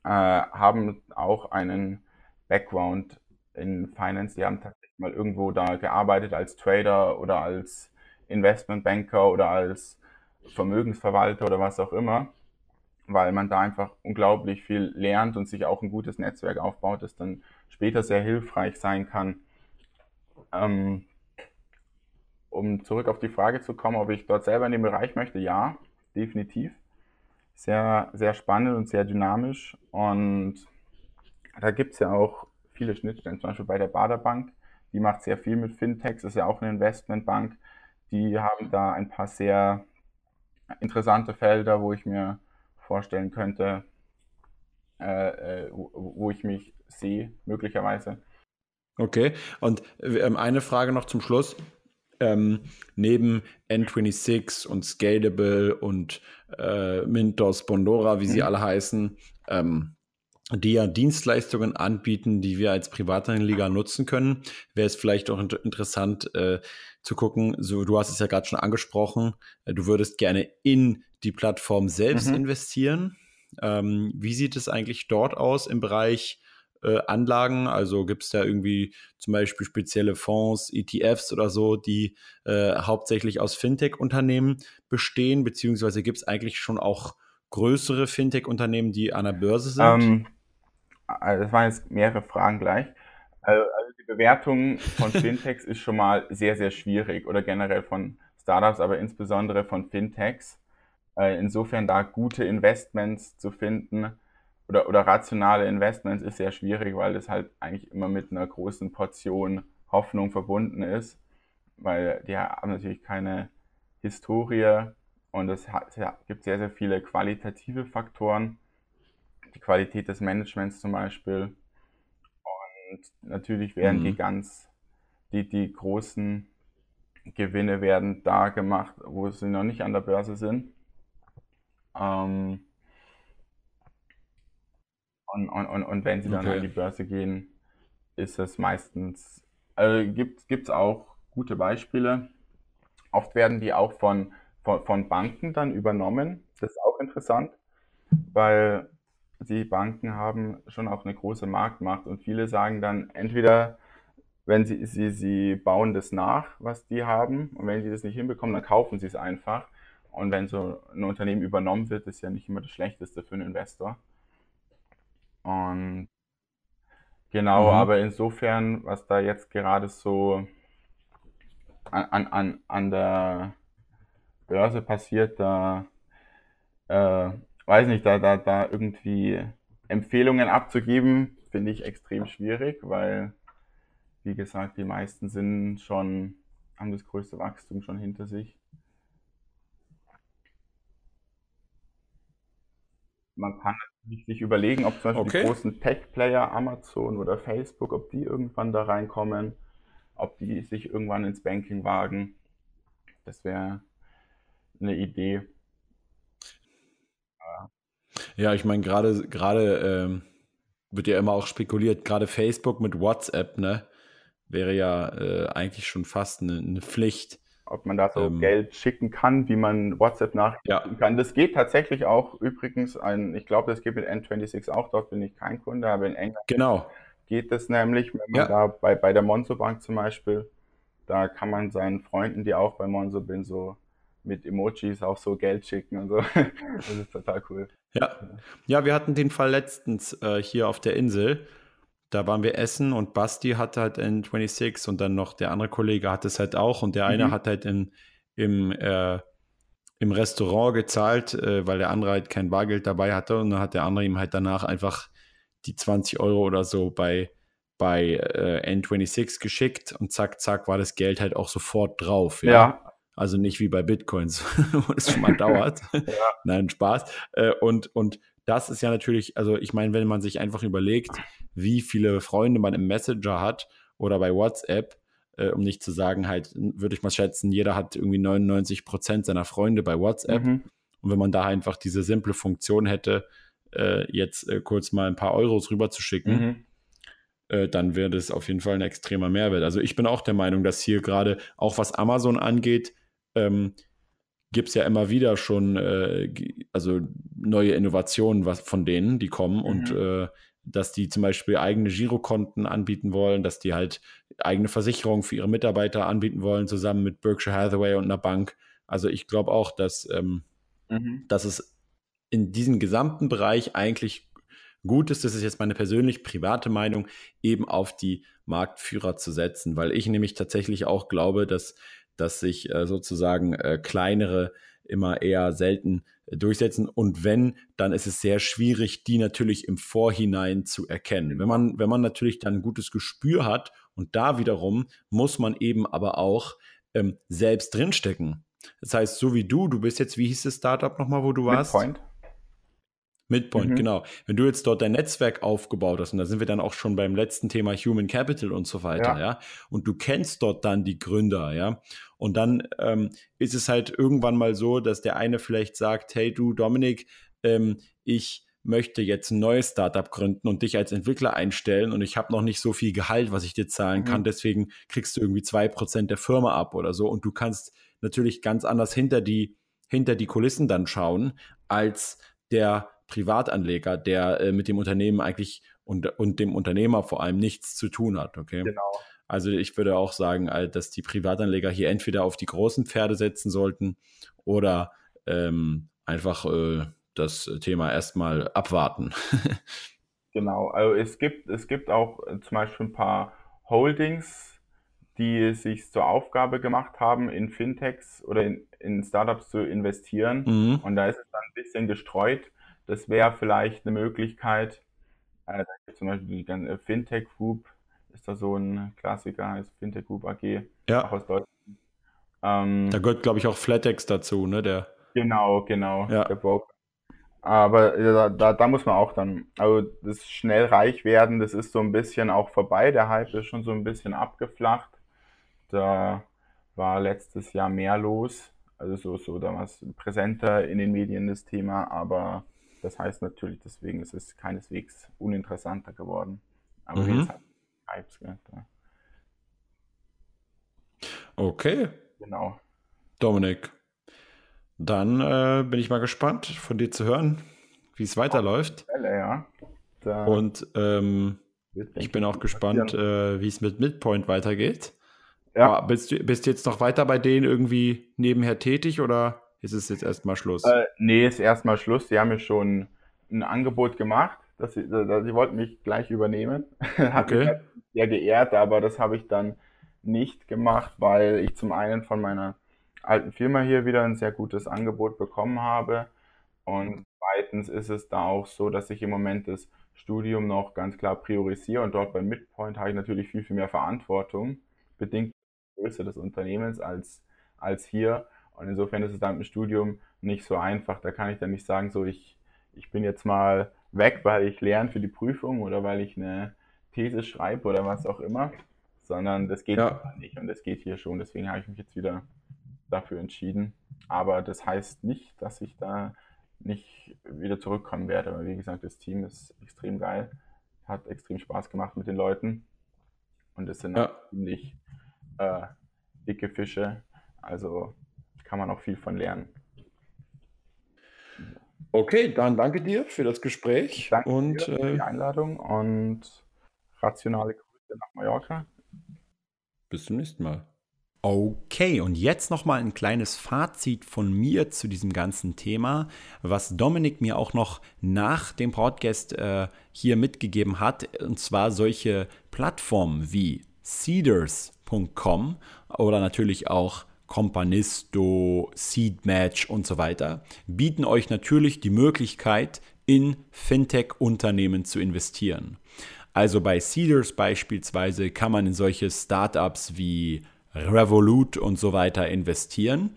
B: haben auch einen Background in Finance, die haben tatsächlich mal irgendwo da gearbeitet als Trader oder als Investmentbanker oder als Vermögensverwalter oder was auch immer, weil man da einfach unglaublich viel lernt und sich auch ein gutes Netzwerk aufbaut, das dann später sehr hilfreich sein kann, ähm, um zurück auf die Frage zu kommen, ob ich dort selber in den Bereich möchte, ja, definitiv. Sehr, sehr spannend und sehr dynamisch. Und da gibt es ja auch viele Schnittstellen, zum Beispiel bei der Baderbank. Die macht sehr viel mit Fintechs, ist ja auch eine Investmentbank. Die haben da ein paar sehr interessante Felder, wo ich mir vorstellen könnte, äh, äh wo, wo ich mich sehe, möglicherweise.
A: Okay, und ähm, eine Frage noch zum Schluss. Ähm, neben N26 und Scalable und äh, Mintos, Bondora, wie mhm. sie alle heißen, ähm, die ja Dienstleistungen anbieten, die wir als Privatanleger nutzen können, wäre es vielleicht auch inter interessant äh, zu gucken, so du hast es ja gerade schon angesprochen, äh, du würdest gerne in die Plattform selbst mhm. investieren. Ähm, wie sieht es eigentlich dort aus im Bereich äh, Anlagen? Also gibt es da irgendwie zum Beispiel spezielle Fonds, ETFs oder so, die äh, hauptsächlich aus Fintech-Unternehmen bestehen, beziehungsweise gibt es eigentlich schon auch größere Fintech-Unternehmen, die an der Börse sind? Ähm,
B: also das waren jetzt mehrere Fragen gleich. Also, also die Bewertung von Fintechs ist schon mal sehr, sehr schwierig oder generell von Startups, aber insbesondere von Fintechs. Äh, insofern da gute Investments zu finden, oder, oder rationale Investments ist sehr schwierig, weil das halt eigentlich immer mit einer großen Portion Hoffnung verbunden ist, weil die haben natürlich keine Historie und es gibt sehr, sehr viele qualitative Faktoren, die Qualität des Managements zum Beispiel. Und natürlich werden mhm. die ganz, die, die großen Gewinne werden da gemacht, wo sie noch nicht an der Börse sind. Ähm, und, und, und, und wenn sie dann okay. an die Börse gehen, ist es meistens, also gibt es auch gute Beispiele. Oft werden die auch von, von, von Banken dann übernommen. Das ist auch interessant, weil die Banken haben schon auch eine große Marktmacht und viele sagen dann entweder, wenn sie, sie, sie bauen das nach, was die haben, und wenn sie das nicht hinbekommen, dann kaufen sie es einfach. Und wenn so ein Unternehmen übernommen wird, ist ja nicht immer das Schlechteste für einen Investor. Und genau, mhm. aber insofern, was da jetzt gerade so an, an, an der Börse passiert, da äh, weiß nicht, da, da, da irgendwie Empfehlungen abzugeben, finde ich extrem schwierig, weil, wie gesagt, die meisten sind schon haben das größte Wachstum schon hinter sich. Man kann natürlich sich überlegen, ob zum Beispiel
A: Okay.
B: die großen Tech-Player, Amazon oder Facebook, ob die irgendwann da reinkommen, ob die sich irgendwann ins Banking wagen. Das wäre eine Idee.
A: Ja, ich meine, gerade gerade ähm, wird ja immer auch spekuliert, gerade Facebook mit WhatsApp, ne, wäre ja äh, eigentlich schon fast eine, eine Pflicht.
B: Ob man da so
A: Ähm,
B: Geld schicken kann, wie man WhatsApp nachrichten
A: Ja,
B: kann. Das geht tatsächlich auch übrigens ein, ich glaube, das geht mit N26 auch, dort bin ich kein Kunde, aber in England
A: genau.
B: geht es nämlich, wenn man
A: Ja,
B: da bei, bei der Monzo Bank zum Beispiel, da kann man seinen Freunden, die auch bei Monzo bin, so mit Emojis auch so Geld schicken und so. Das ist total cool.
A: ja. Ja, wir hatten den Fall letztens äh, hier auf der Insel. Da waren wir essen und Basti hatte halt N26 und dann noch der andere Kollege hat es halt auch und der eine
B: Mhm.
A: hat halt in, im, äh, im Restaurant gezahlt, äh, weil der andere halt kein Bargeld dabei hatte und dann hat der andere ihm halt danach einfach die 20 Euro oder so bei, bei äh, N26 geschickt und zack, zack, war das Geld halt auch sofort drauf, ja.
B: Ja,
A: Also nicht wie bei Bitcoins, wo es schon mal dauert.
B: ja.
A: Nein, Spaß. Äh, und, und das ist ja natürlich, also ich meine, wenn man sich einfach überlegt, wie viele Freunde man im Messenger hat oder bei WhatsApp, äh, um nicht zu sagen, halt, würde ich mal schätzen, jeder hat irgendwie 99 Prozent seiner Freunde bei WhatsApp.
B: Mhm.
A: Und wenn man da einfach diese simple Funktion hätte, äh, jetzt kurz mal ein paar Euros rüber zu schicken,
B: Mhm.
A: dann wäre das auf jeden Fall ein extremer Mehrwert. Also ich bin auch der Meinung, dass hier gerade, auch was Amazon angeht, ähm, gibt es ja immer wieder schon äh, also neue Innovationen was von denen, die kommen und
B: Mhm.
A: äh, dass die zum Beispiel eigene Girokonten anbieten wollen, dass die halt eigene Versicherungen für ihre Mitarbeiter anbieten wollen, zusammen mit Berkshire Hathaway und einer Bank. Also ich glaube auch, dass, ähm,
B: Mhm.
A: dass es in diesem gesamten Bereich eigentlich gut ist, das ist jetzt meine persönlich private Meinung, eben auf die Marktführer zu setzen, weil ich nämlich tatsächlich auch glaube, dass, dass sich äh, sozusagen äh, kleinere immer eher selten äh, durchsetzen und wenn, dann ist es sehr schwierig, die natürlich im Vorhinein zu erkennen. Wenn man, wenn man natürlich dann ein gutes Gespür hat und da wiederum muss man eben aber auch ähm, selbst drinstecken. Das heißt, so wie du, du bist jetzt, wie hieß das Startup nochmal, wo du warst?
B: Midpoint.
A: Midpoint,
B: Mhm.
A: genau. Wenn du jetzt dort dein Netzwerk aufgebaut hast, und da sind wir dann auch schon beim letzten Thema Human Capital und so weiter,
B: Ja.
A: ja, und du kennst dort dann die Gründer, ja, und dann ähm, ist es halt irgendwann mal so, dass der eine vielleicht sagt, hey du Dominik, ähm, ich möchte jetzt ein neues Startup gründen und dich als Entwickler einstellen und ich habe noch nicht so viel Gehalt, was ich dir zahlen
B: Mhm.
A: kann, deswegen kriegst du irgendwie zwei Prozent der Firma ab oder so und du kannst natürlich ganz anders hinter die, hinter die Kulissen dann schauen, als der Privatanleger, der äh, mit dem Unternehmen eigentlich und, und dem Unternehmer vor allem nichts zu tun hat, okay?
B: Genau.
A: Also ich würde auch sagen, äh, dass die Privatanleger hier entweder auf die großen Pferde setzen sollten oder ähm, einfach äh, das Thema erstmal abwarten.
B: Genau, also es gibt, es gibt auch äh, zum Beispiel ein paar Holdings, die sich zur Aufgabe gemacht haben, in Fintechs oder in, in Startups zu investieren.
A: Mhm.
B: Und da ist es dann ein bisschen gestreut. Das wäre vielleicht eine Möglichkeit. Äh, da gibt zum Beispiel die ganze Fintech Group, ist da so ein Klassiker, heißt Fintech Group AG, auch
A: Ja,
B: aus Deutschland. Ähm,
A: da gehört, glaube ich, auch Flatex dazu, ne? Der,
B: Genau, genau,
A: ja,
B: der Broker. Aber äh, da, da, da muss man auch dann, also das schnell reich werden, das ist so ein bisschen auch vorbei. Der Hype ist schon so ein bisschen abgeflacht. Da war letztes Jahr mehr los, also so, so damals präsenter in den Medien das Thema, aber das heißt natürlich deswegen, es ist keineswegs uninteressanter geworden. Aber
A: mhm.
B: gesagt, Hypes, gell, da,
A: Okay,
B: genau.
A: Dominik. Dann äh, bin ich mal gespannt, von dir zu hören, wie es weiterläuft.
B: Welle, ja. Da
A: Und ähm, ich bin auch gespannt, äh, wie es mit Midpoint weitergeht.
B: Ja.
A: Ah, bist du bist du jetzt noch weiter bei denen irgendwie nebenher tätig oder ist es jetzt erstmal Schluss?
B: Äh, nee, ist erstmal Schluss. Die haben mir schon ein Angebot gemacht, dass sie, dass sie wollten mich gleich übernehmen. Hat mich
A: Okay.
B: halt sehr geehrt, aber das habe ich dann nicht gemacht, weil ich zum einen von meiner alten Firma hier wieder ein sehr gutes Angebot bekommen habe. Und zweitens ist es da auch so, dass ich im Moment das Studium noch ganz klar priorisiere und dort bei Midpoint habe ich natürlich viel, viel mehr Verantwortung, bedingt durch Größe des Unternehmens als, als hier. Und insofern ist es dann im Studium nicht so einfach. Da kann ich dann nicht sagen, so ich, ich bin jetzt mal weg, weil ich lerne für die Prüfung oder weil ich eine These schreibe oder was auch immer, sondern das geht ja. nicht und das geht hier schon. Deswegen habe ich mich jetzt wieder dafür entschieden. Aber das heißt nicht, dass ich da nicht wieder zurückkommen werde. Aber wie gesagt, das Team ist extrem geil, hat extrem Spaß gemacht mit den Leuten und es sind ja. ziemlich äh, dicke Fische. Also kann man auch viel von lernen.
A: Okay, dann danke dir für das Gespräch
B: danke und für die äh, Einladung und rationale Grüße nach Mallorca.
A: Bis zum nächsten Mal. Okay, und jetzt nochmal ein kleines Fazit von mir zu diesem ganzen Thema, was Dominik mir auch noch nach dem Podcast äh, hier mitgegeben hat, und zwar solche Plattformen wie Cedars.com oder natürlich auch Companisto, Seedmatch und so weiter, bieten euch natürlich die Möglichkeit, in Fintech-Unternehmen zu investieren. Also bei Cedars beispielsweise kann man in solche Startups wie Revolut und so weiter investieren.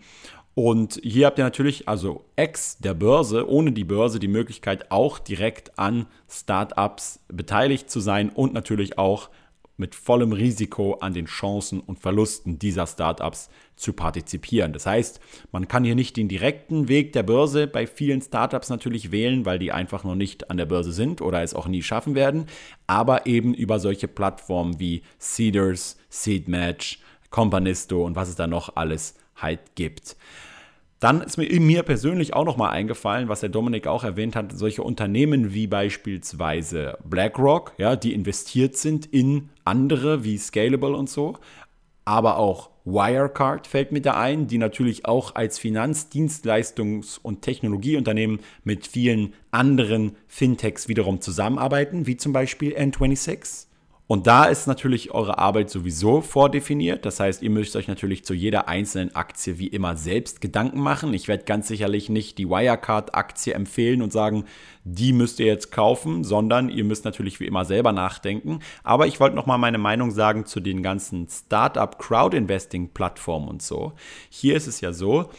A: Und hier habt ihr natürlich, also ex der Börse, ohne die Börse, die Möglichkeit auch direkt an Startups beteiligt zu sein und natürlich auch mit vollem Risiko an den Chancen und Verlusten dieser Startups zu partizipieren. Das heißt, man kann hier nicht den direkten Weg der Börse bei vielen Startups natürlich wählen, weil die einfach noch nicht an der Börse sind oder es auch nie schaffen werden, aber eben über solche Plattformen wie Cedars, Seedmatch, Companisto und was es da noch alles halt gibt. Dann ist mir, mir persönlich auch nochmal eingefallen, was der Dominik auch erwähnt hat, solche Unternehmen wie beispielsweise BlackRock, ja, die investiert sind in andere wie Scalable und so, aber auch Wirecard fällt mir da ein, die natürlich auch als Finanzdienstleistungs- und Technologieunternehmen mit vielen anderen Fintechs wiederum zusammenarbeiten, wie zum Beispiel N26. Und da ist natürlich eure Arbeit sowieso vordefiniert. Das heißt, ihr müsst euch natürlich zu jeder einzelnen Aktie wie immer selbst Gedanken machen. Ich werde ganz sicherlich nicht die Wirecard-Aktie empfehlen und sagen, die müsst ihr jetzt kaufen, sondern ihr müsst natürlich wie immer selber nachdenken. Aber ich wollte nochmal meine Meinung sagen zu den ganzen Startup Crowd-Investing-Plattformen und so. Hier ist es ja so,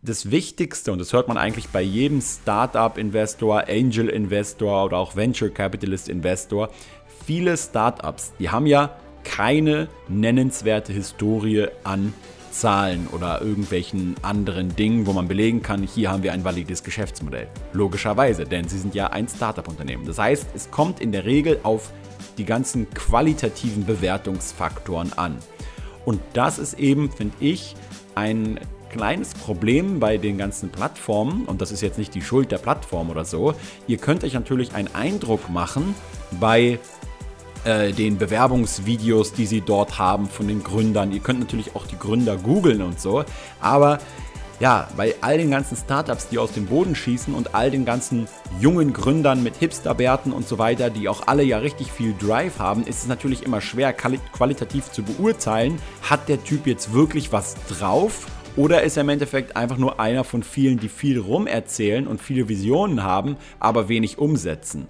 A: das Wichtigste, und das hört man eigentlich bei jedem Startup-Investor, Angel-Investor oder auch Venture Capitalist-Investor, viele Startups, die haben ja keine nennenswerte Historie an Zahlen oder irgendwelchen anderen Dingen, wo man belegen kann, hier haben wir ein valides Geschäftsmodell. Logischerweise, denn sie sind ja ein Startup-Unternehmen. Das heißt, es kommt in der Regel auf die ganzen qualitativen Bewertungsfaktoren an. Und das ist eben, finde ich, ein kleines Problem bei den ganzen Plattformen, und das ist jetzt nicht die Schuld der Plattform oder so, ihr könnt euch natürlich einen Eindruck machen bei äh, den Bewerbungsvideos, die sie dort haben von den Gründern. Ihr könnt natürlich auch die Gründer googeln und so. Aber ja, bei all den ganzen Startups, die aus dem Boden schießen und all den ganzen jungen Gründern mit Hipsterbärten und so weiter, die auch alle ja richtig viel Drive haben, ist es natürlich immer schwer qualitativ zu beurteilen, hat der Typ jetzt wirklich was drauf oder ist er im Endeffekt einfach nur einer von vielen, die viel rumerzählen und viele Visionen haben, aber wenig umsetzen.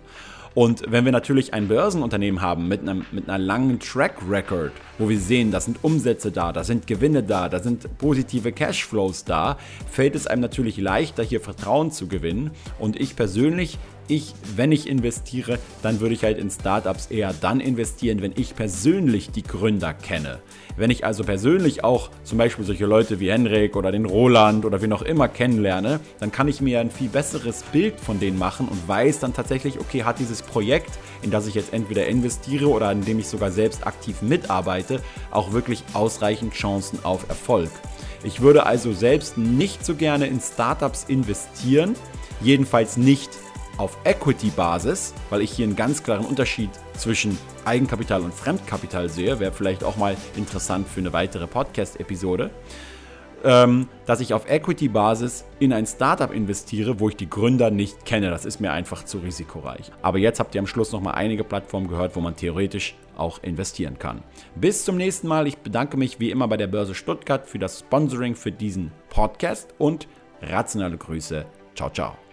A: Und wenn wir natürlich ein Börsenunternehmen haben mit, einem, mit einer langen Track Record, wo wir sehen, da sind Umsätze da, da sind Gewinne da, da sind positive Cashflows da, fällt es einem natürlich leichter, hier Vertrauen zu gewinnen. Und ich persönlich ich, wenn ich investiere, dann würde ich halt in Startups eher dann investieren, wenn ich persönlich die Gründer kenne. Wenn ich also persönlich auch zum Beispiel solche Leute wie Henrik oder den Roland oder wen auch immer kennenlerne, dann kann ich mir ein viel besseres Bild von denen machen und weiß dann tatsächlich, okay, hat dieses Projekt, in das ich jetzt entweder investiere oder in dem ich sogar selbst aktiv mitarbeite, auch wirklich ausreichend Chancen auf Erfolg. Ich würde also selbst nicht so gerne in Startups investieren, jedenfalls nicht auf Equity-Basis, weil ich hier einen ganz klaren Unterschied zwischen Eigenkapital und Fremdkapital sehe, wäre vielleicht auch mal interessant für eine weitere Podcast-Episode, ähm, dass ich auf Equity-Basis in ein Startup investiere, wo ich die Gründer nicht kenne. Das ist mir einfach zu risikoreich. Aber jetzt habt ihr am Schluss noch mal einige Plattformen gehört, wo man theoretisch auch investieren kann. Bis zum nächsten Mal. Ich bedanke mich wie immer bei der Börse Stuttgart für das Sponsoring für diesen Podcast und rationale Grüße. Ciao, ciao.